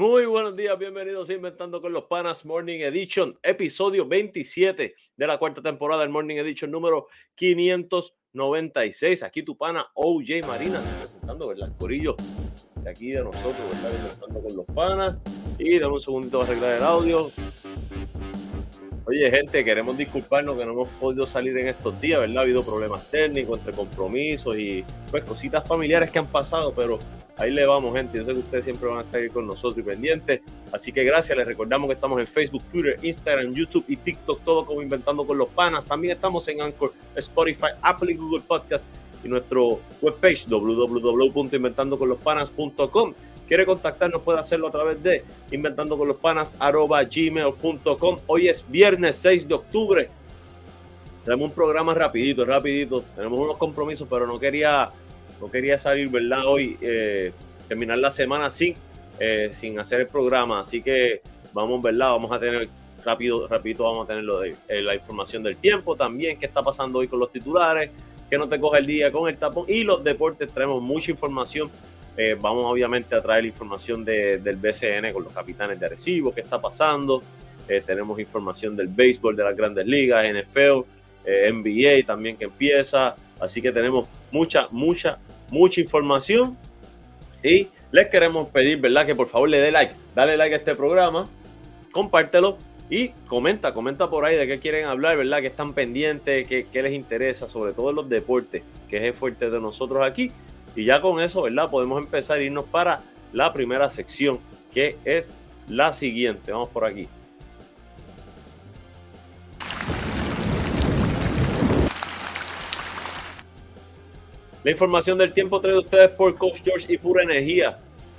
Muy buenos días, bienvenidos a Inventando con los Panas Morning Edition, episodio 27 de la cuarta temporada del Morning Edition número 596. Aquí tu pana OJ Marina, presentando, ¿verdad? El corillo de aquí de nosotros, ¿verdad? Inventando con los Panas. Y dame un segundito a arreglar el audio. Oye, gente, queremos disculparnos que no hemos podido salir en estos días, ¿verdad? Ha habido problemas técnicos, entre compromisos y pues cositas familiares que han pasado, pero ahí le vamos, gente. Yo sé que ustedes siempre van a estar ahí con nosotros y pendientes. Así que gracias, les recordamos que estamos en Facebook, Twitter, Instagram, YouTube y TikTok, todo como Inventando con los Panas. También estamos en Anchor, Spotify, Apple y Google Podcast y nuestro webpage www.inventandoconlospanas.com quiere contactarnos, puede hacerlo a través de inventando con los panas gmail.com. Hoy es viernes 6 de octubre. Tenemos un programa rapidito, rapidito. Tenemos unos compromisos, pero no quería, no quería salir, ¿verdad? Hoy, eh, terminar la semana sin, eh, sin hacer el programa. Así que vamos, ¿verdad? Vamos a tener rápido, rapidito vamos a tener lo de, eh, la información del tiempo también, qué está pasando hoy con los titulares, que no te coge el día con el tapón y los deportes. Traemos mucha información eh, vamos obviamente a traer información del BCN con los capitanes de Arecibo, qué está pasando. Eh, tenemos información del béisbol de las grandes ligas, NFL, eh, NBA también que empieza. Así que tenemos mucha, mucha, mucha información. Y les queremos pedir, ¿verdad? Que por favor le dé like. Dale like a este programa, compártelo y comenta, comenta por ahí de qué quieren hablar, ¿verdad? Que están pendientes, qué, qué les interesa, sobre todo los deportes, que es el fuerte de nosotros aquí. Y ya con eso, ¿verdad? Podemos empezar a irnos para la primera sección, que es la siguiente. Vamos por aquí. La información del tiempo trae ustedes por Coach George y Pura Energía.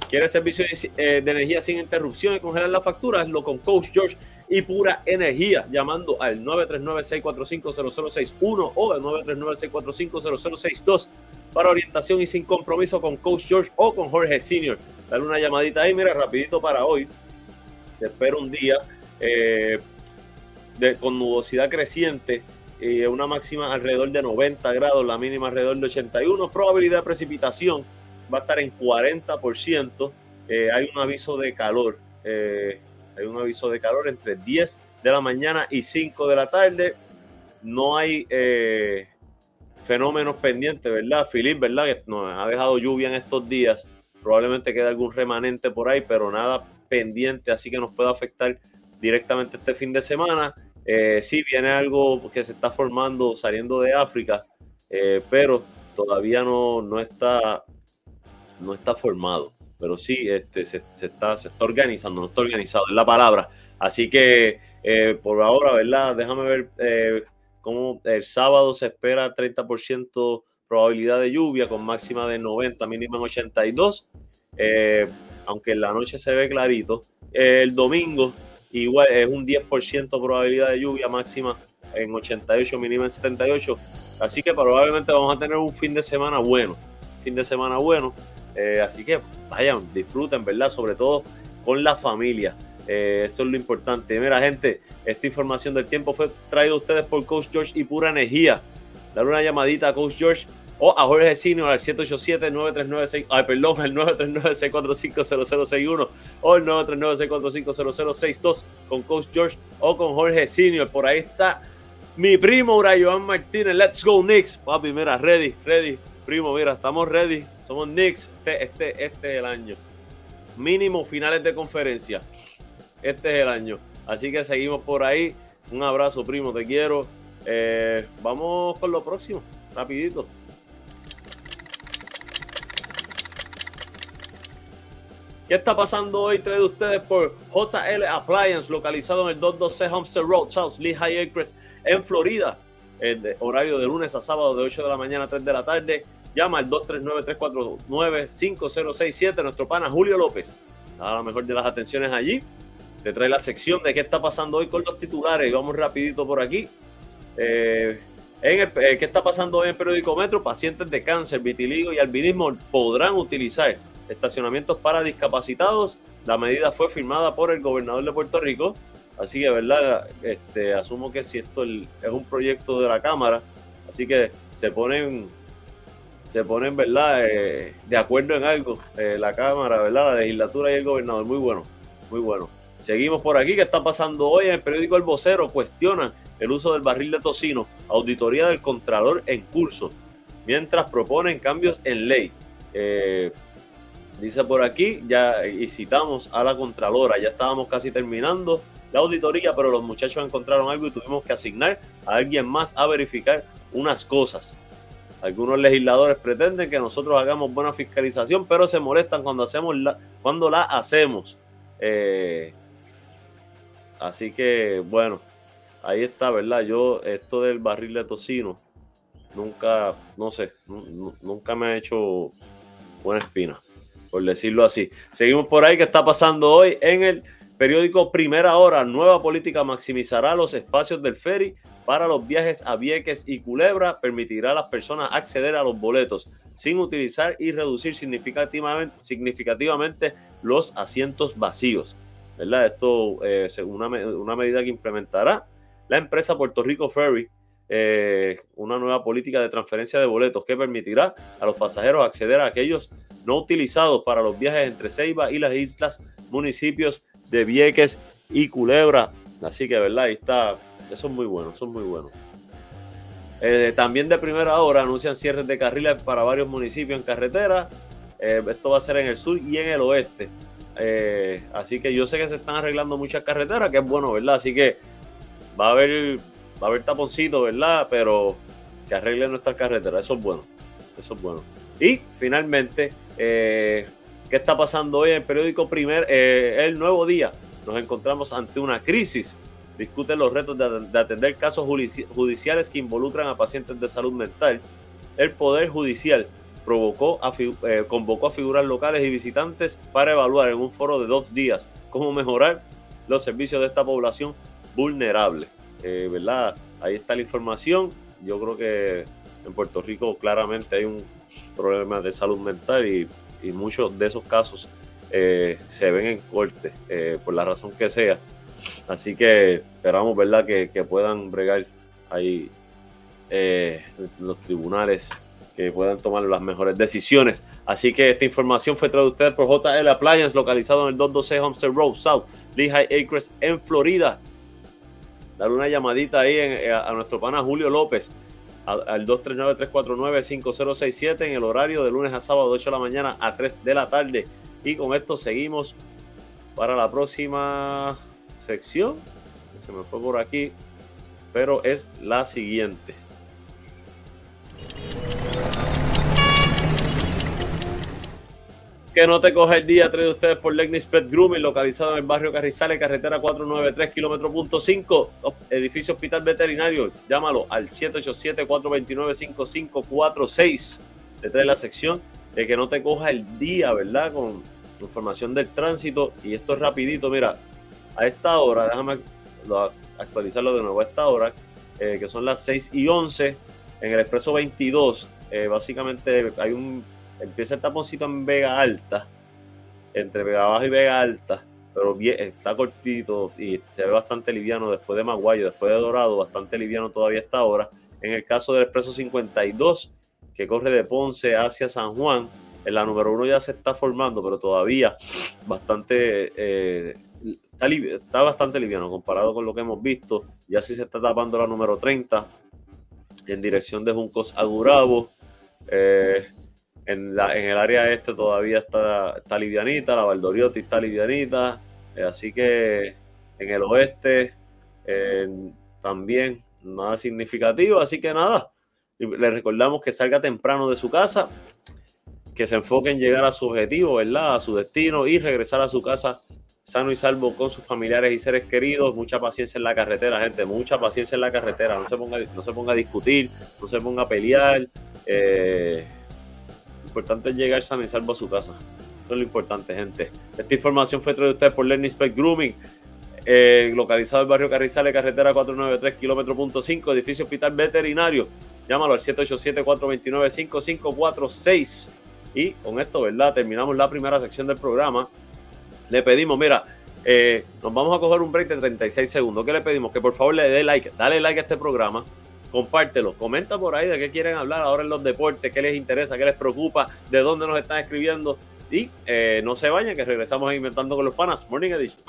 ¿Quiere servicio eh, de energía sin interrupción y congelar la factura? Hazlo con Coach George y Pura Energía, llamando al 939-645-0061 o al 939-645-0062 para orientación y sin compromiso con Coach George o con Jorge Senior. Dale una llamadita ahí, mira, rapidito para hoy. Se espera un día eh, de, con nubosidad creciente y una máxima alrededor de 90 grados, la mínima alrededor de 81. Probabilidad de precipitación va a estar en 40%. Eh, hay un aviso de calor. Eh, hay un aviso de calor entre 10 de la mañana y 5 de la tarde. No hay fenómenos pendientes, ¿verdad? Filip, ¿verdad? Que nos ha dejado lluvia en estos días. Probablemente quede algún remanente por ahí, pero nada pendiente, así que nos puede afectar directamente este fin de semana. Eh, sí, viene algo que se está formando saliendo de África, eh, pero todavía no, no, está, no está formado. Pero sí, este, se, está, se está organizando, no está organizado, es la palabra. Así que eh, por ahora, ¿verdad? Déjame ver eh, como el sábado se espera 30% probabilidad de lluvia con máxima de 90, mínima en 82, eh, aunque en la noche se ve clarito. el domingo igual es un 10% probabilidad de lluvia máxima en 88, mínima en 78. Así que probablemente vamos a tener un fin de semana bueno, fin de semana bueno. Eh, así que vayan, disfruten, ¿verdad? Sobre todo con la familia. Eh, eso es lo importante. Mira, gente, esta información del tiempo fue traída a ustedes por Coach George y Pura Energía. Dar una llamadita a Coach George o a Jorge Senior al 787-939-6, ay, perdón, al 939-645-0061 o el 939-645-0062 con Coach George o con Jorge Senior. Por ahí está mi primo Urayoan Martínez. Let's go, Knicks. Papi, mira, ready, ready. Primo, mira, estamos ready. Somos Knicks. Este, este, este es el año. Mínimo finales de conferencia. Este es el año. Así que seguimos por ahí. Un abrazo, primo, te quiero. Eh, vamos con lo próximo, rapidito. ¿Qué está pasando hoy? Trae ustedes por JL Appliance, localizado en el 212 Homestead Road, South Lehigh Acres, en Florida. Horario de lunes a sábado de 8 de la mañana a 3 de la tarde. Llama al 239-349-5067. Nuestro pana Julio López. A lo mejor de las atenciones allí te trae la sección de qué está pasando hoy con los titulares y vamos rapidito por aquí. Eh, en eh, ¿Qué está pasando hoy en el periódico Metro? Pacientes de cáncer, vitiligo y albinismo podrán utilizar estacionamientos para discapacitados. La medida fue firmada por el gobernador de Puerto Rico. Así que, ¿verdad? Este, asumo que si esto es un proyecto de la Cámara, así que se ponen, se ponen, ¿verdad?, eh, de acuerdo en algo, eh, la Cámara, ¿verdad?, la legislatura y el gobernador. Muy bueno, muy bueno. Seguimos por aquí. ¿Qué está pasando hoy? En el periódico El Vocero cuestionan el uso del barril de tocino. Auditoría del Contralor en curso. Mientras proponen cambios en ley. Eh, dice por aquí, ya y citamos a la Contralora. Ya estábamos casi terminando la auditoría, pero los muchachos encontraron algo y tuvimos que asignar a alguien más a verificar unas cosas. Algunos legisladores pretenden que nosotros hagamos buena fiscalización, pero se molestan cuando, hacemos la, cuando la hacemos. Eh, así que, bueno, ahí está, ¿verdad? Yo, esto del barril de tocino, nunca, no sé, nunca me ha hecho buena espina, por decirlo así. Seguimos por ahí, ¿qué está pasando hoy en el periódico Primera Hora? Nueva política maximizará los espacios del ferry para los viajes a Vieques y Culebra permitirá a las personas acceder a los boletos sin utilizar y reducir significativamente, significativamente los asientos vacíos. ¿verdad? Esto es eh, una, medida que implementará la empresa Puerto Rico Ferry, eh, una nueva política de transferencia de boletos que permitirá a los pasajeros acceder a aquellos no utilizados para los viajes entre Ceiba y las islas municipios de Vieques y Culebra. Así que, ¿verdad? Ahí está eso es muy bueno, eso es muy bueno. Eh, también de primera hora anuncian cierres de carriles para varios municipios en carretera. Eh, esto va a ser en el sur y en el oeste. Eh, así que yo sé que se están arreglando muchas carreteras, que es bueno, ¿verdad? Así que va a haber, va a haber taponcito, ¿verdad? Pero que arreglen nuestras carreteras, eso es bueno. Eso es bueno. Y finalmente, ¿qué está pasando hoy en el periódico Primer, El Nuevo Día? Nos encontramos ante una crisis discuten los retos de, atender casos judiciales que involucran a pacientes de salud mental. El Poder Judicial eh, convocó a figuras locales y visitantes para evaluar en un foro de dos días cómo mejorar los servicios de esta población vulnerable. Eh, ¿Verdad? Ahí está la información. Yo creo que en Puerto Rico claramente hay un problema de salud mental y, muchos de esos casos eh, se ven en corte, por la razón que sea. Así que esperamos, ¿verdad?, que, puedan bregar ahí eh, los tribunales, que puedan tomar las mejores decisiones. Así que esta información fue traducida por JL Appliance, localizado en el 212 Homestead Road South, Lehigh Acres, en Florida. Dar una llamadita ahí eh, a, nuestro pana Julio López al 239-349-5067 en el horario de lunes a sábado de 8 de la mañana a 3 de la tarde. Y con esto seguimos para la próxima sección, se me fue por aquí, pero es la siguiente. Que no te coge el día, trae ustedes por Legnis Pet Grooming, localizado en el barrio Carrizales, carretera 493, kilómetro punto 5, edificio hospital veterinario. Llámalo al 787-429-5546. Te trae la sección de que no te coja el día, ¿verdad? Con información del tránsito. Y esto es rapidito, mira, a esta hora, déjame actualizarlo de nuevo, a esta hora, eh, que son las 6 y 11, en el expreso 22, eh, básicamente hay un, empieza el taponcito en Vega Alta, entre Vega Baja y Vega Alta, pero está cortito y se ve bastante liviano después de Maguayo, después de Dorado, bastante liviano todavía a esta hora. En el caso del expreso 52, que corre de Ponce hacia San Juan, en la número uno ya se está formando, pero todavía bastante eh, está, bastante liviano comparado con lo que hemos visto. Ya sí se está tapando la número 30 en dirección de Juncos a Gurabo. Eh, en, la, en, el área este todavía está, está livianita, la Valdoriotti está livianita. Eh, así que en el oeste también nada significativo. Así que nada, le recordamos que salga temprano de su casa, que se enfoque en llegar a su objetivo, ¿verdad? A su destino y regresar a su casa sano y salvo con sus familiares y seres queridos. Mucha paciencia en la carretera, gente. Mucha paciencia en la carretera. No se ponga, no se ponga a discutir, no se ponga a pelear. Eh, lo importante es llegar sano y salvo a su casa. Eso es lo importante, gente. Esta información fue traída ustedes por Learning Spec Grooming. Eh, localizado en el barrio Carrizales, carretera 493, kilómetro punto 5, edificio hospital veterinario. Llámalo al 787-429-5546. Y con esto, ¿verdad? Terminamos la primera sección del programa le pedimos, mira, eh, nos vamos a coger un break de 36 segundos. ¿Qué le pedimos? Que por favor le dé like, dale like a este programa, compártelo, comenta por ahí de qué quieren hablar ahora en los deportes, qué les interesa, qué les preocupa, de dónde nos están escribiendo. Y eh, no se vayan, que regresamos a Inventando con los Panas, Morning Edition.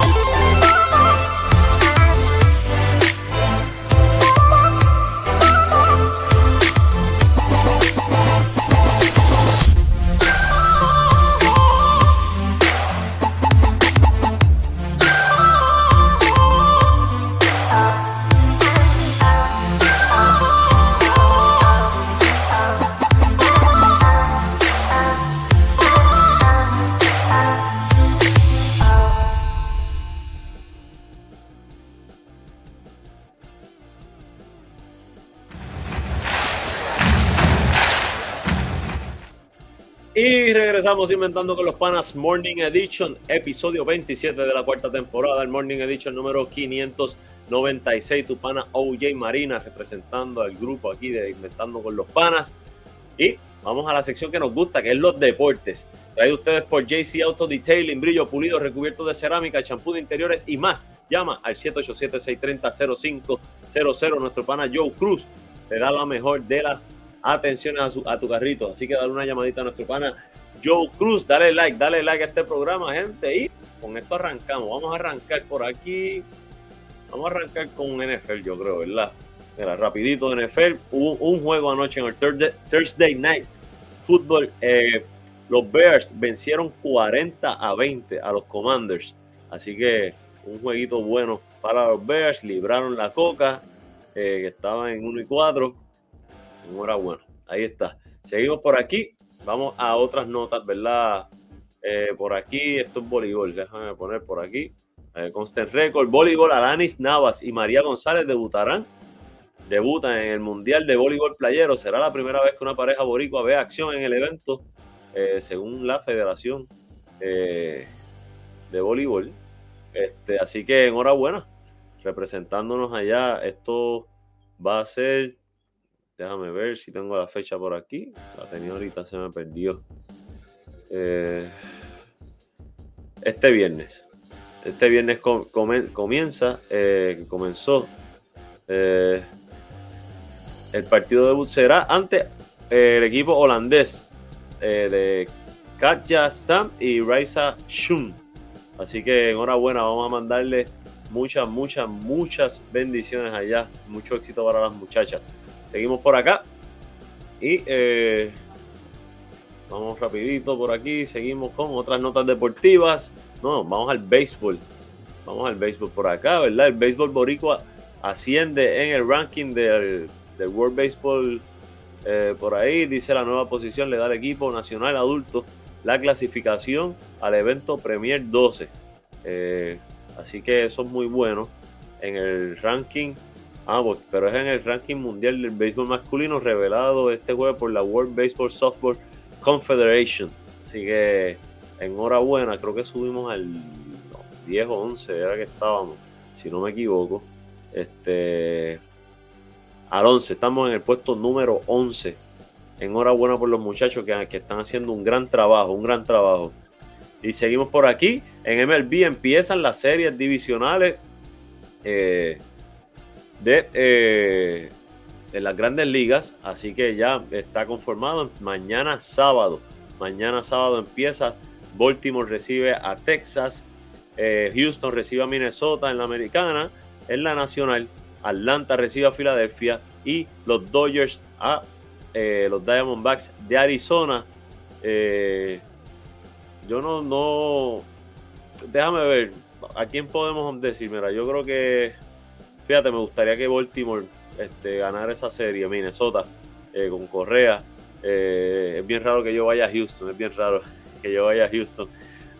Regresamos inventando con los panas Morning Edition, episodio 27 de la cuarta temporada, el Morning Edition número 596, tu pana OJ Marina representando al grupo aquí de Inventando con los panas. Y vamos a la sección que nos gusta, que es los deportes. Traído ustedes por JC Auto Detailing, brillo pulido, recubierto de cerámica, champú de interiores y más. Llama al 787-630-0500. Nuestro pana Joe Cruz te da la mejor de las atención a, a, tu carrito. Así que dale una llamadita a nuestro pana Joe Cruz. Dale like, dale like a este programa, gente. Y con esto arrancamos. Vamos a arrancar por aquí. Vamos a arrancar con NFL, yo creo, ¿verdad? Mira, rapidito NFL. Hubo un juego anoche en el Thursday, Night Football. Eh, los Bears vencieron 40 a 20 a los Commanders. Así que un jueguito bueno para los Bears. Libraron la coca, eh, estaba en 1 y 4 Enhorabuena. Ahí está. Seguimos por aquí. Vamos a otras notas, ¿verdad? Eh, por aquí, esto es voleibol. Déjame poner por aquí. Eh, Constant Record, voleibol, Alanis Navas y María González debutarán. Debutan en el Mundial de Voleibol Playero. Será la primera vez que una pareja boricua ve acción en el evento, eh, según la Federación de Voleibol. Este, así que enhorabuena. Representándonos allá, esto va a ser Déjame ver si tengo la fecha por aquí. La tenía ahorita, se me perdió. Eh, este viernes. Este viernes comienza, eh, comenzó. Eh, el partido debut será ante el equipo holandés de Katja Stamp y Raisa Shun. Así que enhorabuena, vamos a mandarle muchas, muchas, muchas bendiciones allá. Mucho éxito para las muchachas. Seguimos por acá. Y eh, vamos rapidito por aquí. Seguimos con otras notas deportivas. No, vamos al béisbol. Vamos al béisbol por acá, ¿verdad? El béisbol boricua asciende en el ranking del, World Baseball eh, por ahí. Dice la nueva posición le da al equipo nacional adulto la clasificación al evento Premier 12. Eh, así que eso es muy bueno. En el ranking Ah, pues, pero es en el ranking mundial del béisbol masculino revelado este jueves por la World Baseball Softball Confederation. Así que enhorabuena, creo que subimos al 10 o 11, era que estábamos, si no me equivoco. Este, al 11, estamos en el puesto número 11. Enhorabuena por los muchachos que, que están haciendo un gran trabajo, un gran trabajo. Y seguimos por aquí. En MLB empiezan las series divisionales. Eh, de, eh, las grandes ligas, así que ya está conformado. Mañana sábado, mañana sábado empieza. Baltimore recibe a Texas, eh, Houston recibe a Minnesota en la americana, en la nacional, Atlanta recibe a Filadelfia y los Dodgers a eh, los Diamondbacks de Arizona. yo no, no, déjame ver, ¿a quién podemos decir? Mira, yo creo que Fíjate, me gustaría que Baltimore este, ganara esa serie, Minnesota, eh, con Correa. Eh, es bien raro que yo vaya a Houston, es bien raro que yo vaya a Houston.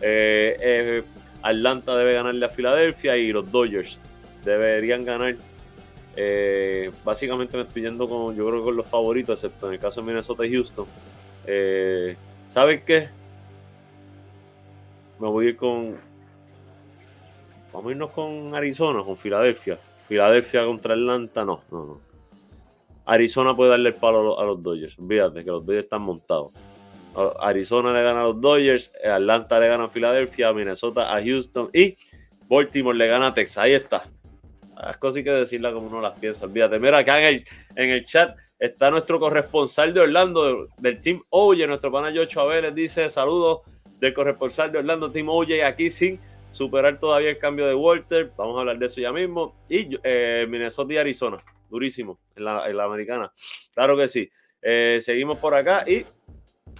Eh, Atlanta debe ganarle a Filadelfia y los Dodgers deberían ganar. básicamente me estoy yendo con, yo creo con los favoritos, excepto en el caso de Minnesota y Houston. ¿Saben qué? Me voy a ir con. Vamos a irnos con Arizona, con Filadelfia. Filadelfia contra Atlanta, no, no, no. Arizona puede darle el palo a los, Dodgers. Fíjate que los Dodgers están montados. Arizona le gana a los Dodgers, Atlanta le gana a Filadelfia, Minnesota a Houston y Baltimore le gana a Texas. Ahí está. Las cosas hay que decirlas como uno las piensa. Olvídate. Mira, acá en el, en el chat está nuestro corresponsal de Orlando, del Team Oye, nuestro pana Yocho les dice saludos del corresponsal de Orlando, Team Oye, aquí sin superar todavía el cambio de Walter. Vamos a hablar de eso ya mismo. Y eh, Minnesota y Arizona, durísimo en la, en la americana. Claro que sí. Eh, seguimos por acá y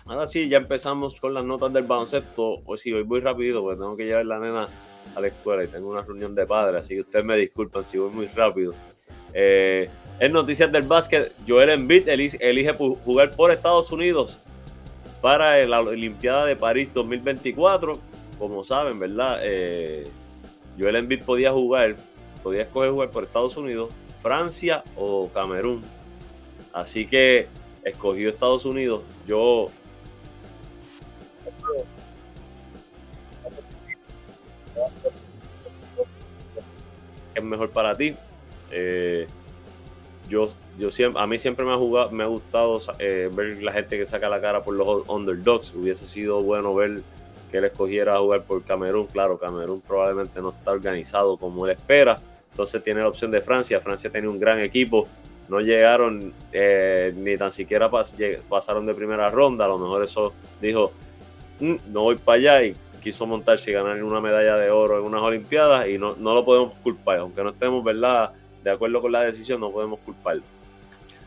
ahora sí, ya empezamos con las notas del baloncesto. Hoy sí, voy muy rápido porque tengo que llevar la nena a la escuela y tengo una reunión de padres, así que ustedes me disculpan si voy muy rápido. Eh, en noticias del básquet, Joel Embiid elige, elige jugar por Estados Unidos para la Olimpiada de París 2024. Como saben, ¿verdad? Eh, Joel Embiid podía jugar, podía escoger jugar por Estados Unidos, Francia o Camerún. Así que escogió Estados Unidos. Yo es mejor para ti. Eh, yo, yo siempre, a mí siempre me ha, jugado, me ha gustado eh, ver la gente que saca la cara por los underdogs. Hubiese sido bueno ver que él escogiera jugar por Camerún. Claro, Camerún probablemente no está organizado como él espera. Entonces tiene la opción de Francia. Francia tiene un gran equipo. No llegaron eh, ni tan siquiera pasaron de primera ronda. A lo mejor eso dijo, mm, no voy para allá y quiso montarse y ganar una medalla de oro en unas Olimpiadas y no, no lo podemos culpar, aunque no estemos, ¿verdad? De acuerdo con la decisión, no podemos culparlo.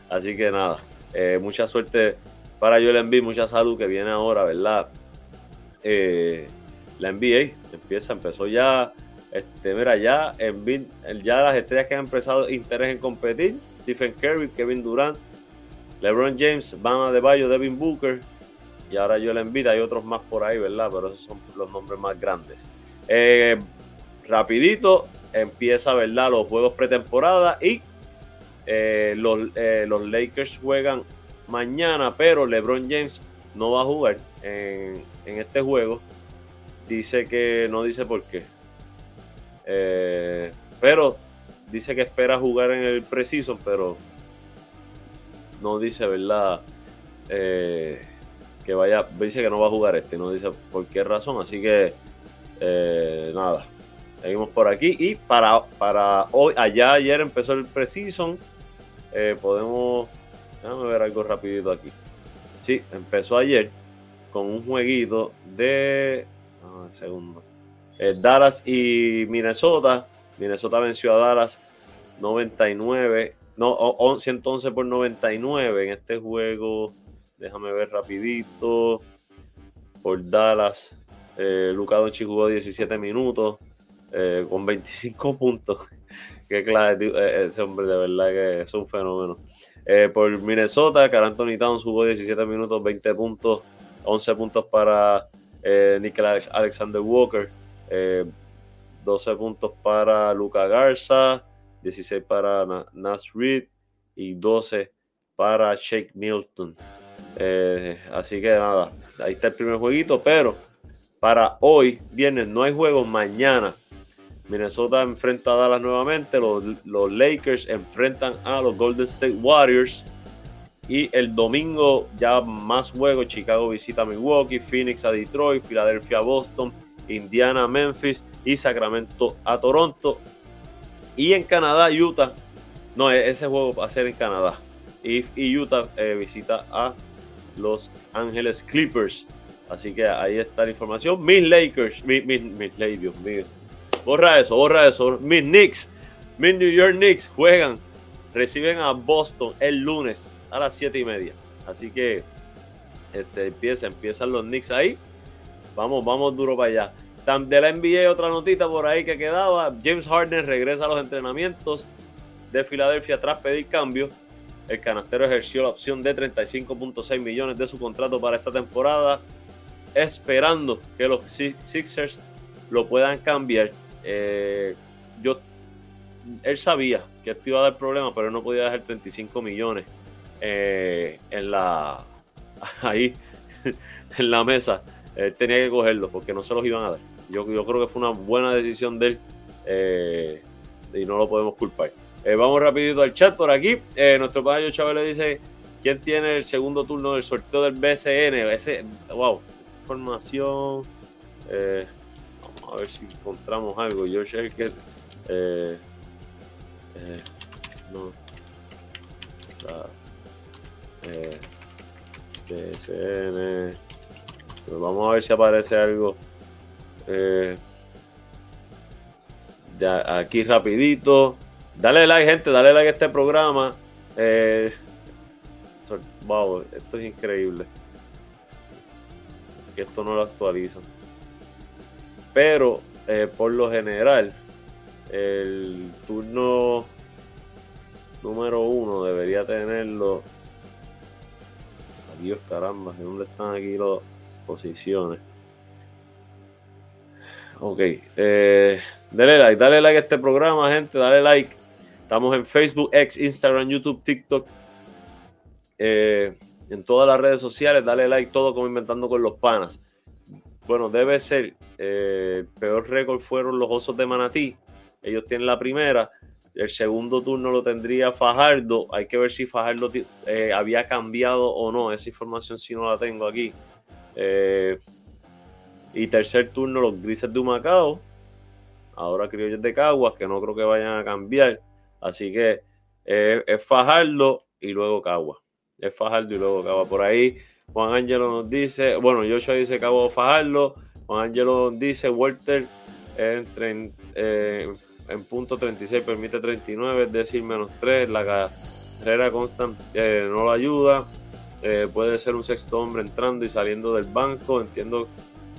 Así que nada, eh, mucha suerte para Joel Embiid, mucha salud que viene ahora, ¿verdad? Eh, la NBA empieza, empezó ya, este, mira, ya Embiid, ya las estrellas que han empezado interés en competir, Stephen Curry, Kevin Durant, LeBron James, Bama de Bayo, Devin Booker, y ahora yo le envidio, hay otros más por ahí, ¿verdad? Pero esos son los nombres más grandes. Eh, rapidito, empieza, ¿verdad? Los juegos pretemporada y eh, los, los, Lakers juegan mañana, pero LeBron James no va a jugar en, este juego. Dice que no dice por qué. pero dice que espera jugar en el preciso, pero no dice, ¿verdad? Eh, que vaya, dice que no va a jugar este, no dice por qué razón, así que eh, nada, seguimos por aquí y para, para hoy, allá ayer empezó el preseason, eh, podemos, déjame ver algo rapidito aquí, sí, empezó ayer con un jueguito de, segundo, eh, Dallas y Minnesota, Minnesota venció a Dallas 99, no, 111 por 99 en este juego Déjame ver rapidito. Por Dallas, eh, Luca Doncic jugó 17 minutos eh, con 25 puntos. Qué clase, eh, ese hombre de verdad que es un fenómeno. Eh, por Minnesota, Carl Anthony Towns jugó 17 minutos, 20 puntos, 11 puntos para Nicolás Alexander Walker, 12 puntos para Luca Garza, 16 para Nas Reed y 12 para Shake Milton. Eh, así que nada, ahí está el primer jueguito, pero para hoy, viernes, no hay juego, mañana. Minnesota enfrenta a Dallas nuevamente, los Lakers enfrentan a los Golden State Warriors. Y el domingo ya más juegos, Chicago visita Milwaukee, Phoenix a Detroit, Filadelfia a Boston, Indiana a Memphis y Sacramento a Toronto. Y en Canadá, Utah, no, e-, ese juego va a ser en Canadá. Y, Utah eh, visita a los Ángeles Clippers. Así que ahí está la información. Mis Lakers, mis, mis, mis Dios mío. Borra eso, borra eso. Mis Knicks, mis New York Knicks juegan, reciben a Boston el lunes a las 7 y media. Así que este, empieza, empiezan los Knicks ahí. Vamos, vamos duro para allá. De la NBA, otra notita por ahí que quedaba. James Harden regresa a los entrenamientos de Filadelfia tras pedir cambio. El canastero ejerció la opción de 35.6 millones de su contrato para esta temporada, esperando que los Sixers lo puedan cambiar. Eh, yo, él sabía que esto iba a dar problemas, pero él no podía dejar 35 millones eh, en la ahí en la mesa. Él tenía que cogerlo porque no se los iban a dar. Yo, yo creo que fue una buena decisión de él eh, y no lo podemos culpar. Eh, vamos rapidito al chat por aquí. Eh, nuestro padre Chávez le dice, ¿quién tiene el segundo turno del sorteo del BCN? Wow, información. Eh, vamos a ver si encontramos algo. Yo sé que Eh, no. Eh, pues vamos a ver si aparece algo. Eh, aquí rapidito. Dale like, gente, dale like a este programa. Eh, wow, esto es increíble. Que esto no lo actualizan. Pero eh, por lo general, el turno número uno debería tenerlo. Adiós, caramba, ¿dónde están aquí las posiciones? Ok, eh, dale like, dale like a este programa, gente, dale like. Estamos en Facebook, X, Instagram, YouTube, TikTok, eh, en todas las redes sociales. Dale like, todo como inventando con los panas. Bueno, debe ser. Eh, el peor récord fueron los Osos de Manatí. Ellos tienen la primera. El segundo turno lo tendría Fajardo. Hay que ver si Fajardo había cambiado o no. Esa información si no la tengo aquí. Eh, y tercer turno, los grises de Humacao. Ahora criollos de Caguas, que no creo que vayan a cambiar. Así que eh, es Fajardo y luego Caguas. Es Fajardo y luego Caguas. Por ahí Juan Ángelo nos dice, bueno, Joshua dice Cabo Fajardo. Juan Ángelo nos dice Walter en, eh, en punto 36 permite 39, es decir, menos 3. La carrera constant eh, no lo ayuda. puede ser un sexto hombre entrando y saliendo del banco. Entiendo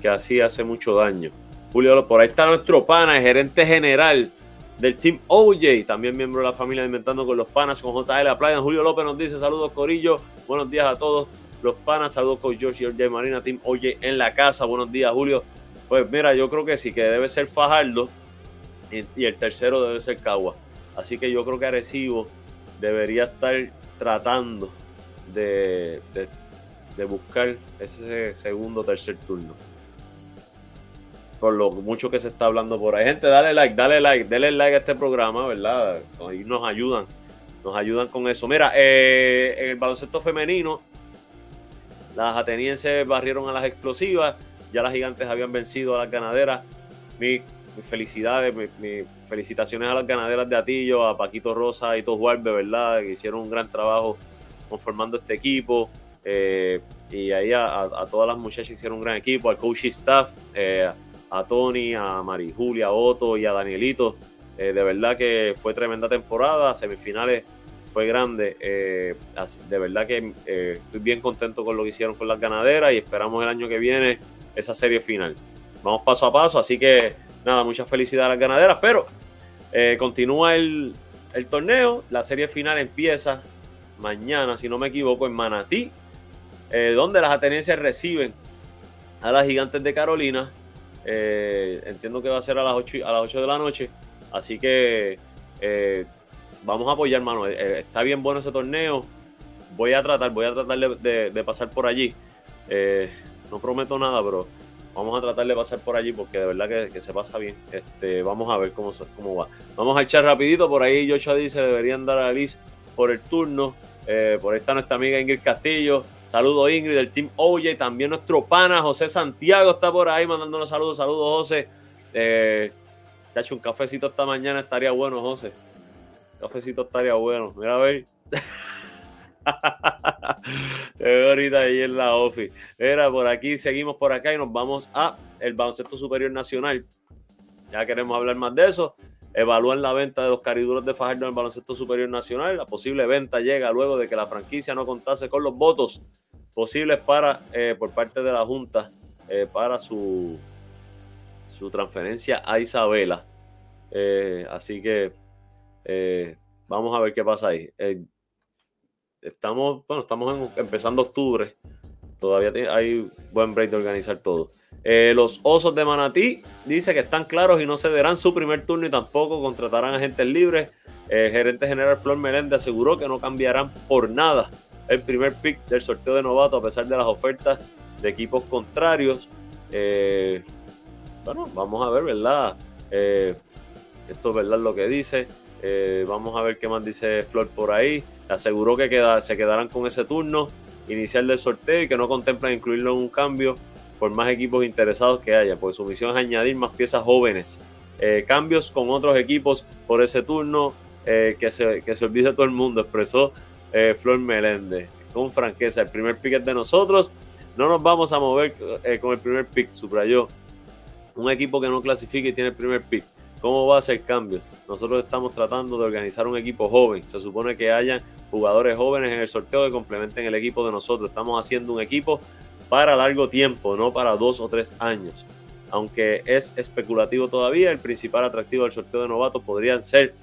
que así hace mucho daño. Julio, por ahí está nuestro pana, el gerente general del Team OJ, también miembro de la familia Inventando con los Panas, con JL La Playa. Julio López nos dice saludos Corillo, buenos días a todos los panas, saludos con George y OJ Marina, Team OJ en la casa, buenos días Julio. Pues mira, yo creo que sí, que debe ser Fajardo y, el tercero debe ser Cagua. Así que yo creo que Arecibo debería estar tratando de, de buscar ese segundo o tercer turno por lo mucho que se está hablando por ahí. Gente, dale like, dale like, dale like a este programa, ¿verdad? Ahí nos ayudan, nos ayudan con eso. Mira, eh, en el baloncesto femenino, las atenienses barrieron a las explosivas, ya las gigantes habían vencido a las ganaderas. Mis, felicidades, mis, felicitaciones a las ganaderas de Atillo, a Paquito Rosa y todos Guarbe, ¿verdad? Que hicieron un gran trabajo conformando este equipo. Eh, y ahí a, todas las muchachas hicieron un gran equipo, al coach staff, eh, a Tony, a Mari Julia, a Otto y a Danielito. Eh, de verdad que fue tremenda temporada, semifinales fue grande. De verdad que estoy bien contento con lo que hicieron con las ganaderas y esperamos el año que viene esa serie final. Vamos paso a paso, así que nada, mucha felicidad a las ganaderas, pero continúa el, torneo, la serie final empieza mañana, si no me equivoco, en Manatí, donde las atenienses reciben a las gigantes de Carolina eh, entiendo que va a ser a las 8, a las 8 de la noche. Así que eh, vamos a apoyar. Eh, está bien bueno ese torneo. Voy a tratar, voy a tratar de, pasar por allí. no prometo nada, pero vamos a tratar de pasar por allí porque de verdad que, se pasa bien. Este, vamos a ver cómo, cómo va. Vamos a echar rapidito. Por ahí Joshua dice deberían dar a Liz por el turno. por ahí está nuestra amiga Ingrid Castillo. Saludos Ingrid del Team OJ, también nuestro pana José Santiago está por ahí mandándonos saludos. Saludos José. Eh, te ha hecho un cafecito esta mañana, estaría bueno José. cafecito estaría bueno. Mira a ver. Ahorita ahí en la office. Era por aquí, seguimos por acá y nos vamos a el baloncesto superior nacional. Ya queremos hablar más de eso. Evalúan la venta de los cariduros de Fajardo en el baloncesto superior nacional. La posible venta llega luego de que la franquicia no contase con los votos posibles para, eh, por parte de la Junta eh, para su, su transferencia a Isabela. Eh, así que vamos a ver qué pasa ahí. Estamos, bueno, estamos empezando octubre. Todavía hay buen break de organizar todo. los Osos de Manatí dice que están claros y no cederán su primer turno y tampoco contratarán agentes libres. El gerente general Flor Meléndez aseguró que no cambiarán por nada el primer pick del sorteo de novato a pesar de las ofertas de equipos contrarios. Eh, bueno, vamos a ver, ¿verdad? Eh, esto es verdad lo que dice. Eh, vamos a ver qué más dice Flor por ahí. Aseguró que se quedarán con ese turno inicial del sorteo y que no contemplan incluirlo en un cambio por más equipos interesados que haya, porque su misión es añadir más piezas jóvenes. cambios con otros equipos por ese turno eh, que, se, que se olvide todo el mundo, expresó eh, Flor Meléndez con franqueza. El primer pick es de nosotros. No nos vamos a mover eh, con el primer pick, subrayó. Un equipo que no clasifique y tiene el primer pick. ¿Cómo va a ser cambio? Nosotros estamos tratando de organizar un equipo joven. Se supone que hayan jugadores jóvenes en el sorteo que complementen el equipo de nosotros. Estamos haciendo un equipo para largo tiempo, no para dos o tres años. Aunque es especulativo todavía, el principal atractivo del sorteo de novatos podrían ser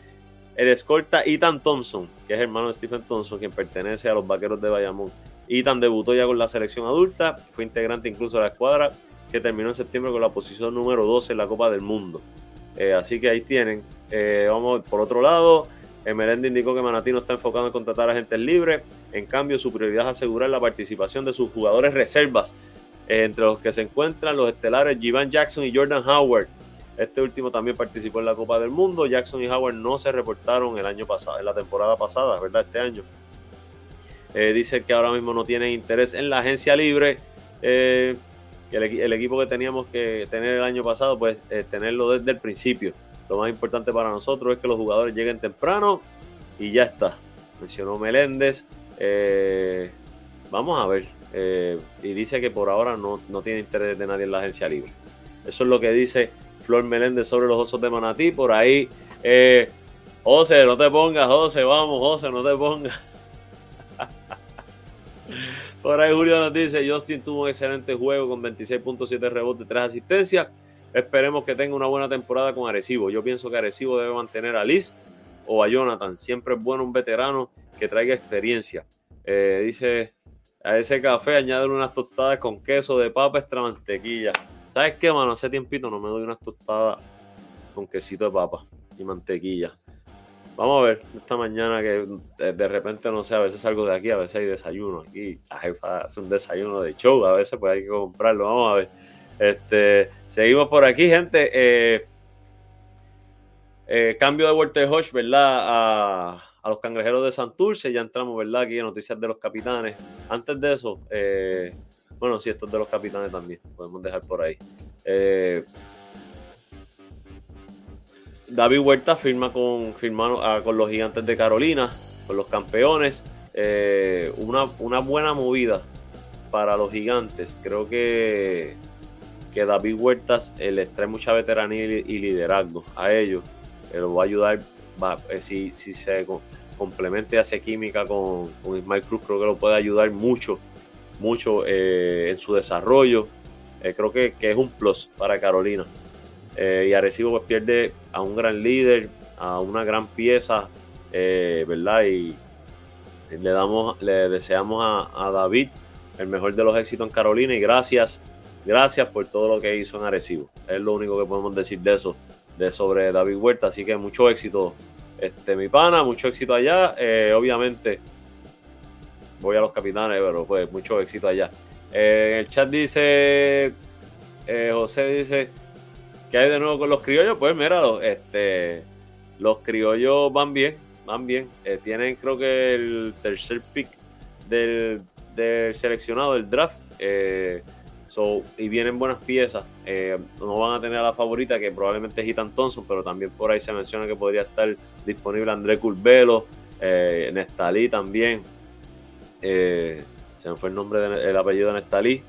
el escolta Ethan Thompson, que es hermano de Stephen Thompson, quien pertenece a los Vaqueros de Bayamón. Ethan debutó ya con la selección adulta, fue integrante incluso de la escuadra, que terminó en septiembre con la posición número 12 en la Copa del Mundo. Eh, así que ahí tienen. Eh, vamos por otro lado. Emerende indicó que Manatí no está enfocado en contratar a agentes libres. En cambio, su prioridad es asegurar la participación de sus jugadores reservas, eh, entre los que se encuentran los estelares Jivan Jackson y Jordan Howard. Este último también participó en la Copa del Mundo. Jackson y Howard no se reportaron el año pasado, en la temporada pasada, ¿verdad? Este año. dice que ahora mismo no tienen interés en la agencia libre. El, equipo que teníamos que tener el año pasado, pues eh, tenerlo desde el principio. Lo más importante para nosotros es que los jugadores lleguen temprano y ya está. Mencionó Meléndez. Eh, vamos a ver. Eh, y dice que por ahora no, no, tiene interés de nadie en la agencia libre. Eso es lo que dice Flor Meléndez sobre los osos de Manatí. Por ahí, José, no te pongas, José, vamos, José, no te pongas. Por ahí Julio nos dice, Justin tuvo un excelente juego con 26.7 rebotes, 3 asistencias. Esperemos que tenga una buena temporada con Arecibo. Yo pienso que Arecibo debe mantener a Liz o a Jonathan. Siempre es bueno un veterano que traiga experiencia. Eh, dice, a ese café añadir unas tostadas con queso de papa extra mantequilla. ¿Sabes qué, mano? Hace tiempito no me doy unas tostadas con quesito de papa y mantequilla. Vamos a ver, esta mañana que de, repente, no sé, a veces salgo de aquí, a veces hay desayuno aquí. La jefa hace un desayuno de show, a veces pues hay que comprarlo. Vamos a ver. Este, seguimos por aquí, gente. Eh, eh, cambio de Walter Hodge, ¿verdad? A, los cangrejeros de Santurce. Ya entramos, ¿verdad? Aquí en noticias de los capitanes. Antes de eso, eh, bueno, sí, esto es de los capitanes también. Podemos dejar por ahí. David Huerta firma con, ah, con los gigantes de Carolina, con los campeones. Eh, una, buena movida para los gigantes. Creo que, que David Huertas eh, les trae mucha veteranía y, liderazgo a ellos. Eh, va a ayudar si, si, se complementa y hace química con, con, Ismael Cruz. Creo que lo puede ayudar mucho, mucho en su desarrollo. creo que, que es un plus para Carolina. Eh, y Arecibo pues pierde a un gran líder, a una gran pieza, eh, ¿verdad? Y le damos, le deseamos a, David el mejor de los éxitos en Carolina y gracias, gracias por todo lo que hizo en Arecibo. Es lo único que podemos decir de eso, de sobre David Huerta. Así que mucho éxito, este, mi pana, mucho éxito allá. Eh, obviamente voy a los capitanes, pero pues mucho éxito allá. el chat dice, José dice, ¿Qué hay de nuevo con los criollos? Pues mira, los, este, los criollos van bien, van bien. Eh, tienen creo que el tercer pick del, seleccionado del draft. Eh, y vienen buenas piezas. Eh, no van a tener a la favorita, que probablemente es Ethan Thompson, pero también por ahí se menciona que podría estar disponible André Curvelo, Nestalí también. se me fue el nombre del apellido de Nestalí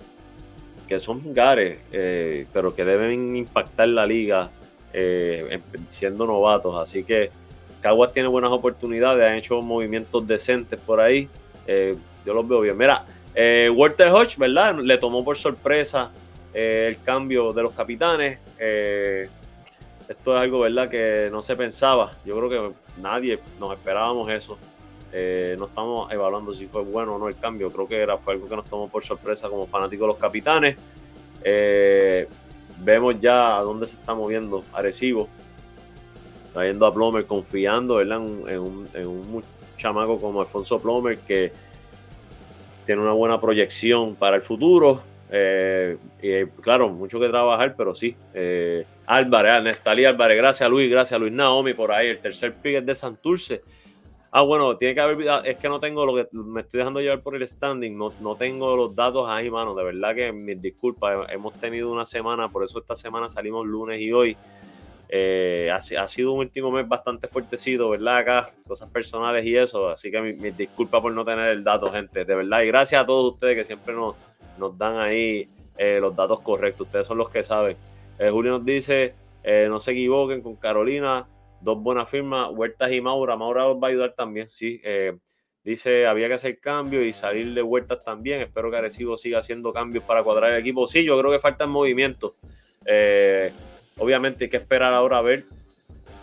que son gares, eh, pero que deben impactar la liga eh, siendo novatos. Así que Caguas tiene buenas oportunidades, han hecho movimientos decentes por ahí. Eh, yo los veo bien. Mira, Walter Hodge, ¿verdad? Le tomó por sorpresa el cambio de los capitanes. esto es algo, ¿verdad?, que no se pensaba. Yo creo que nadie nos esperábamos eso. Eh, no estamos evaluando si fue bueno o no el cambio. Creo que era, fue algo que nos tomó por sorpresa como fanáticos de los capitanes. Eh, vemos ya a dónde se está moviendo Arecibo. Trayendo a Plomer, confiando En, un, chamaco como Alfonso Plomer que tiene una buena proyección para el futuro. Eh, claro, mucho que trabajar, pero sí. Álvarez, Nestalí Álvarez, gracias Luis, gracias Luis Naomi por ahí. El tercer pick de Santurce. Ah, bueno, tiene que haber. Ah, es que no tengo lo que. Me estoy dejando llevar por el standing. No, no tengo los datos ahí, mano. De verdad que mis disculpas. Hemos tenido una semana, por eso esta semana salimos lunes y hoy. Eh, ha, sido un último mes bastante fuertecido, ¿verdad? Acá, cosas personales y eso. Así que mi, disculpa por no tener el dato, gente. De verdad. Y gracias a todos ustedes que siempre nos, nos dan ahí eh, los datos correctos. Ustedes son los que saben. Eh, Julio nos dice: no se equivoquen con Carolina. Dos buenas firmas, Huertas y Maura. Maura os va a ayudar también, sí. dice: había que hacer cambios y salir de Huertas también. Espero que Arecibo siga haciendo cambios para cuadrar el equipo. Sí, yo creo que falta movimiento. Eh, Obviamente hay que esperar ahora a ver.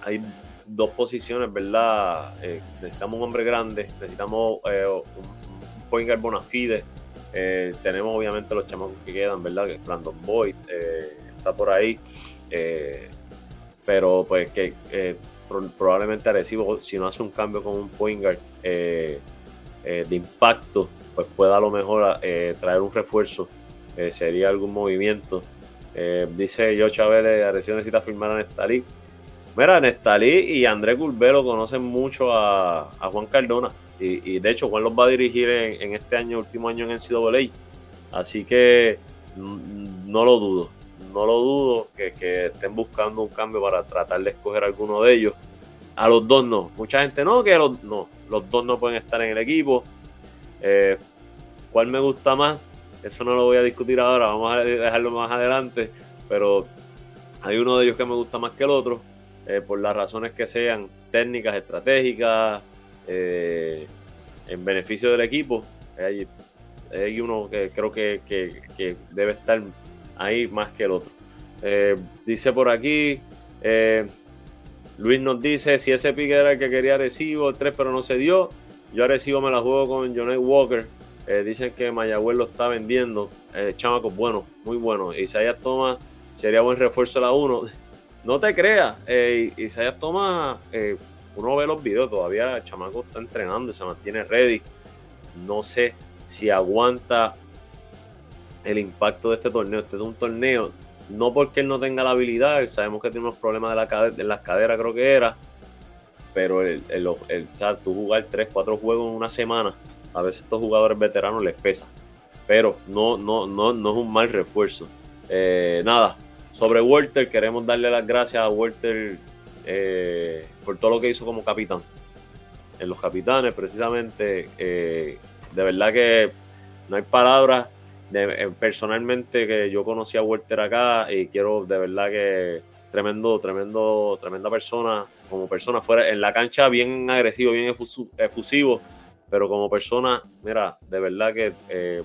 Hay dos posiciones, ¿verdad? Eh, necesitamos un hombre grande, necesitamos eh, un, point guard bona fide. Eh, tenemos obviamente los chamacos que quedan, ¿verdad? Que Brandon Boyd está por ahí. Pero pues que probablemente Arecibo, si no hace un cambio con un point guard de impacto, pues pueda a lo mejor traer un refuerzo. sería algún movimiento. Eh, dice yo Chávez, Arecibo necesita firmar a Nestalí. Mira, Nestalí y André Culvero conocen mucho a, Juan Cardona. Y, de hecho, Juan los va a dirigir en, este año, último año en NCAA. Así que no lo dudo. No lo dudo que, estén buscando un cambio para tratar de escoger alguno de ellos. A los dos no. Mucha gente no, que los, no, los dos no pueden estar en el equipo. Eh, ¿Cuál me gusta más? Eso no lo voy a discutir ahora, vamos a dejarlo más adelante, pero hay uno de ellos que me gusta más que el otro, eh, por las razones que sean técnicas, estratégicas, eh, en beneficio del equipo. Hay, hay uno que creo que, debe estar ahí más que el otro. Eh, dice por aquí, Luis nos dice, si ese pique era el que quería recibo, el 3 pero no se dio, yo recibo me la juego con Johnny Walker. Eh, dicen que Mayagüez lo está vendiendo. Eh, chamacos, bueno, muy bueno. Isaías Thomas sería buen refuerzo a la 1. No te creas, eh, Isaías Thomas, eh, uno ve los videos, todavía el chamaco está entrenando se mantiene ready. No sé si aguanta el impacto de este torneo. Este es un torneo, no porque él no tenga la habilidad, sabemos que tiene unos problemas de, la cadera, de las caderas, creo que era. Pero el, el, el, tú jugar 3, 4 juegos en una semana a veces estos jugadores veteranos les pesa. Pero no, no, no, no es un mal refuerzo. Eh, nada, sobre Walter, queremos darle las gracias a Walter eh, por todo lo que hizo como capitán. En los capitanes, precisamente, eh, de verdad que no hay palabras. Personalmente, que yo conocí a Walter acá y quiero de verdad que tremendo, tremendo, tremenda persona, como persona fuera en la cancha, bien agresivo, bien efusivo pero como persona, mira, de verdad que eh,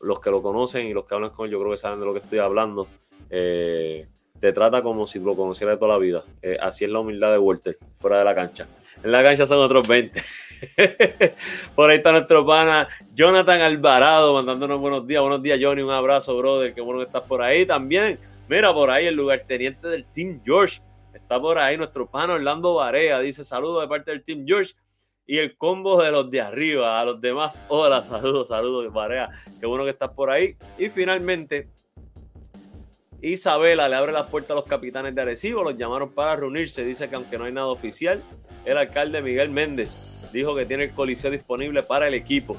los que lo conocen y los que hablan con él, yo creo que saben de lo que estoy hablando. Eh, te trata como si lo conociera de toda la vida. Eh, así es la humildad de Walter, fuera de la cancha. En la cancha son otros 20. por ahí está nuestro pana Jonathan Alvarado mandándonos buenos días. Buenos días, Johnny. Un abrazo, brother. Qué bueno que estás por ahí también. Mira, por ahí el lugarteniente del Team George. Está por ahí nuestro pana Orlando Varea. Dice saludos de parte del Team George y el combo de los de arriba. A los demás, hola, saludos, saludos, Marea. Qué bueno que estás por ahí. Y finalmente, Isabela le abre las puertas a los capitanes de Arecibo. Los llamaron para reunirse. Dice que aunque no hay nada oficial, el alcalde Miguel Méndez dijo que tiene el coliseo disponible para el equipo.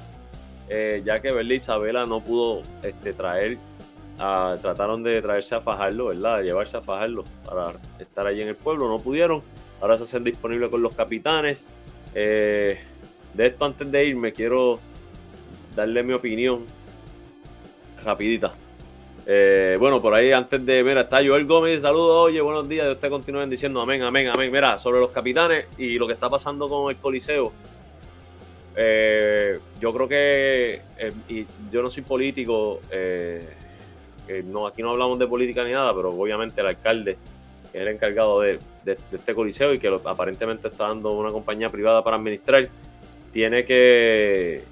Eh, ya que ¿verdad? Isabela no pudo este, traer, trataron de traerse a Fajarlo, ¿verdad? De llevarse a Fajarlo para estar allí en el pueblo, no pudieron. Ahora se hacen disponibles con los capitanes. Eh, de esto antes de irme quiero darle mi opinión rapidita. Eh, bueno, por ahí antes de, mira, está Joel Gómez, saludos, oye, buenos días, Dios te continúen diciendo amén, amén, amén. Mira, sobre los capitanes y lo que está pasando con el Coliseo, eh, yo creo que, y yo no soy político, no, aquí no hablamos de política ni nada, pero obviamente el alcalde es el encargado de, de, este coliseo y que aparentemente está dando una compañía privada para administrar, tiene que,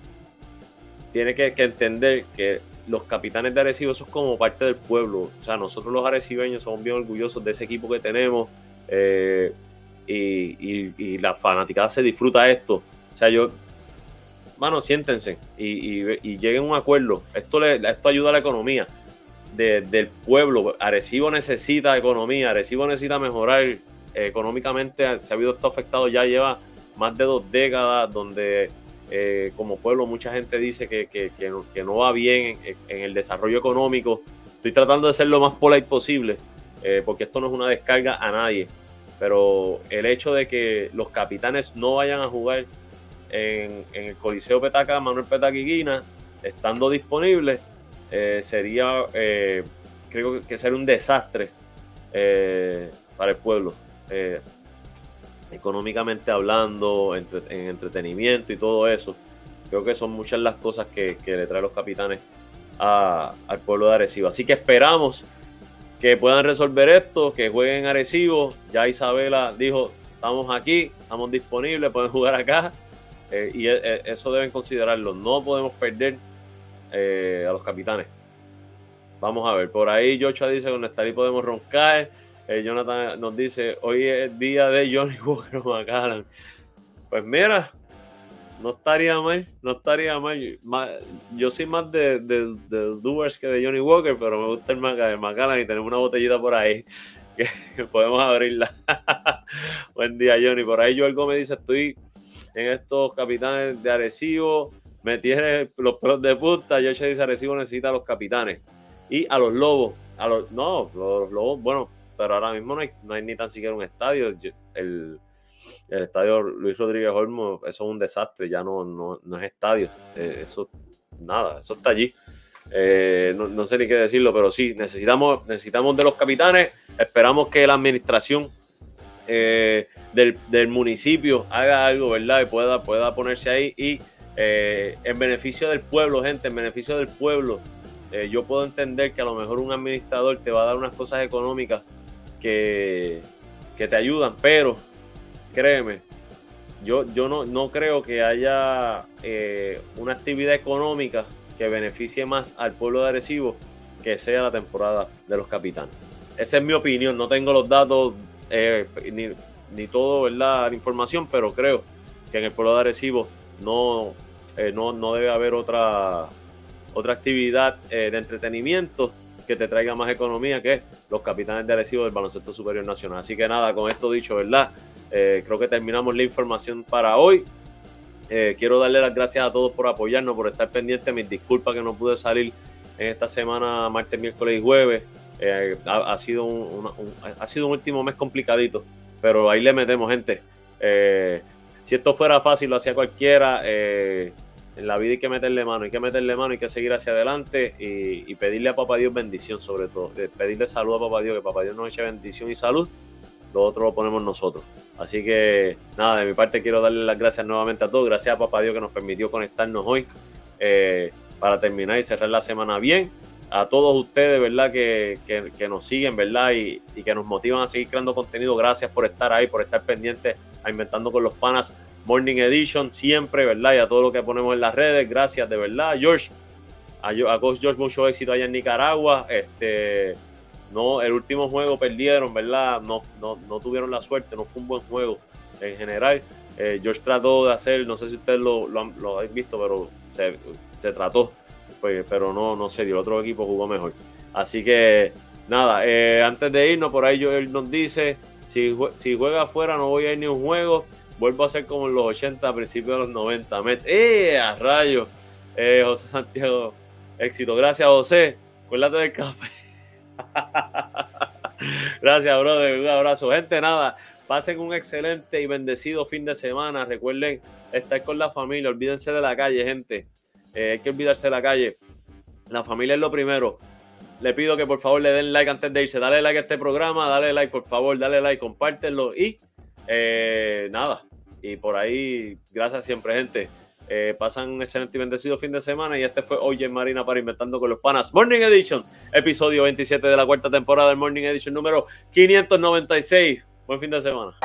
tiene que, entender que los capitanes de Arecibo son como parte del pueblo. O sea, nosotros los arecibeños somos bien orgullosos de ese equipo que tenemos eh, y, la fanaticada se disfruta esto. O sea, yo, mano, siéntense y, lleguen a un acuerdo. Esto, esto ayuda a la economía del pueblo. Arecibo necesita economía, Arecibo necesita mejorar económicamente. Se ha habido esto afectado ya lleva más de dos décadas, donde eh, como pueblo mucha gente dice que, que, no, va bien en, el desarrollo económico. Estoy tratando de ser lo más polite posible, eh, porque esto no es una descarga a nadie, pero el hecho de que los capitanes no vayan a jugar en, el Coliseo Petaca, Manuel Petaquiguina, estando disponibles, eh, sería, eh, creo que sería un desastre para el pueblo económicamente hablando, en entretenimiento y todo eso. Creo que son muchas las cosas que, le traen los capitanes al pueblo de Arecibo. Así que esperamos que puedan resolver esto, que jueguen Arecibo. Ya Isabela dijo, estamos aquí, estamos disponibles, pueden jugar acá. Eh, y e, e, eso deben considerarlo. No podemos perder eh, a los capitanes. Vamos a ver, por ahí Joshua dice, con ahí podemos roncar. Eh, Jonathan nos dice, hoy es día de Johnny Walker Macallan. Pues mira, no estaría mal, no estaría mal. Yo soy más de, de, Doers que de Johnny Walker, pero me gusta el, Macallan y tenemos una botellita por ahí que podemos abrirla. Buen día, Johnny. Por ahí Joel Gómez dice, estoy en estos capitanes de Arecibo, me tiene los pelos de punta. Yo dice, Arecibo necesita a los capitanes. Y a los lobos, a los, no, los lobos, bueno, pero ahora mismo no hay, no hay ni tan siquiera un estadio. El, el estadio Luis Rodríguez Olmo, eso es un desastre, ya no, no, no es estadio. Eh, eso, nada, eso está allí. Eh, no, no, sé ni qué decirlo, pero sí, necesitamos, necesitamos de los capitanes. Esperamos que la administración eh, del, del, municipio haga algo, ¿verdad? Y pueda, pueda ponerse ahí y en beneficio del pueblo, gente, en beneficio del pueblo. yo puedo entender que a lo mejor un administrador te va a dar unas cosas económicas que, te ayudan, pero créeme, yo, yo no, no creo que haya eh, una actividad económica que beneficie más al pueblo de Arecibo que sea la temporada de los capitanes. Esa es mi opinión, no tengo los datos eh, ni, ni, todo. La información, pero creo que en el pueblo de Arecibo no, eh, no, no, debe haber otra, otra actividad de entretenimiento que te traiga más economía que los capitanes de Arecibo del Baloncesto Superior Nacional. Así que nada, con esto dicho, ¿verdad? Eh, creo que terminamos la información para hoy. Eh, quiero darle las gracias a todos por apoyarnos, por estar pendientes. Mis disculpas que no pude salir en esta semana, martes, miércoles y jueves. Eh, ha, sido un, ha sido un último mes complicadito, pero ahí le metemos, gente. si esto fuera fácil, lo hacía cualquiera en la vida hay que meterle mano, hay que meterle mano, hay que seguir hacia adelante y, pedirle a Papá Dios bendición sobre todo, eh, pedirle salud a Papá Dios, que Papá Dios nos eche bendición y salud, lo otro lo ponemos nosotros. Así que nada, de mi parte quiero darle las gracias nuevamente a todos, gracias a Papá Dios que nos permitió conectarnos hoy eh, para terminar y cerrar la semana bien. A todos ustedes, ¿verdad? Que, que, nos siguen, ¿verdad? Y, y que nos motivan a seguir creando contenido. Gracias por estar ahí, por estar pendientes a Inventando con los Panas Morning Edition, siempre, ¿verdad? Y a todo lo que ponemos en las redes, gracias de verdad, George. A, a Coach George, mucho éxito allá en Nicaragua. Este, no, el último juego perdieron, ¿verdad? No, no, no tuvieron la suerte, no fue un buen juego en general. Eh, George trató de hacer, no sé si ustedes lo, lo, han, visto, pero se, se trató, pues, pero no, no sé, El otro equipo jugó mejor. Así que, nada, eh, antes de irnos, por ahí él nos dice: si, si juega afuera, no voy a ir ni un juego vuelvo a ser como en los 80, a principios de los 90. Mets. ¡Eh! A rayo. Eh, José Santiago, éxito. Gracias, José. Acuérdate del café. Gracias, brother. Un abrazo. Gente, nada. Pasen un excelente y bendecido fin de semana. Recuerden estar con la familia. Olvídense de la calle, gente. Eh, hay que olvidarse de la calle. La familia es lo primero. Le pido que por favor le den like antes de irse. Dale like a este programa. Dale like, por favor. Dale like, compártenlo. Y eh, nada, y por ahí, gracias siempre, gente. Eh, pasan un excelente y bendecido fin de semana. Y este fue Oye Marina para Inventando con los Panas Morning Edition, episodio 27 de la cuarta temporada del Morning Edition número 596. Buen fin de semana.